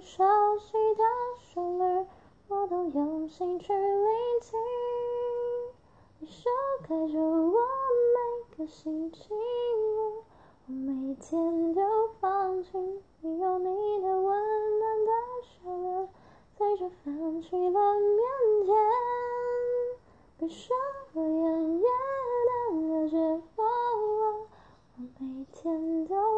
熟悉的旋律，我都用心去聆听。你修改着我每个心情，我每天都放晴。你用你的温暖的手流，在这泛起了面前。闭上了眼，也能了解我，我每天都。